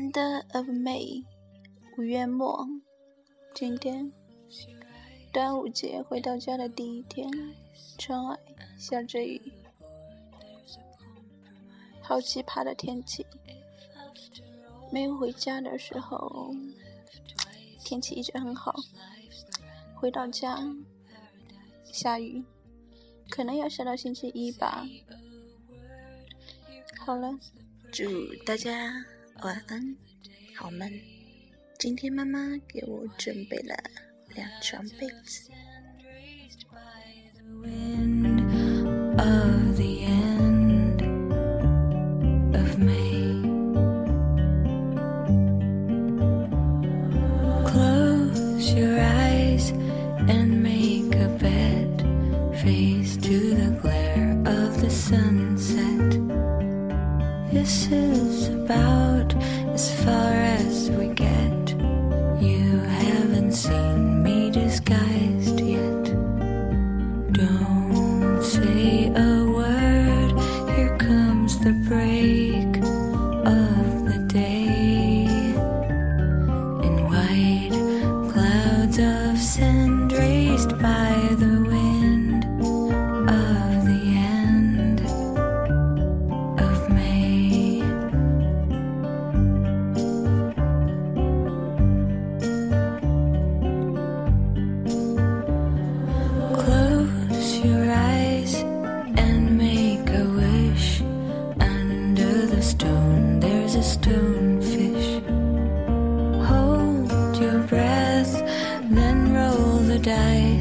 end of May，五月末，今天端午节回到家的第一天，窗外下着雨，好奇葩的天气。没有回家的时候，天气一直很好，回到家下雨，可能要下到星期一吧。好了，祝大家。晚安，好梦。今天妈妈给我准备了两床被子。 of paradise.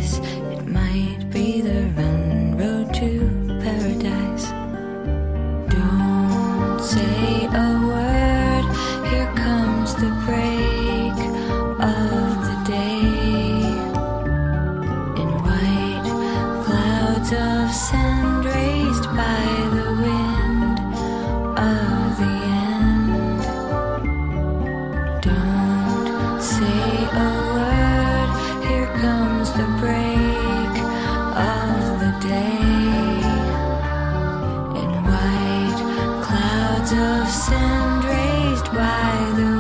of sand raised by the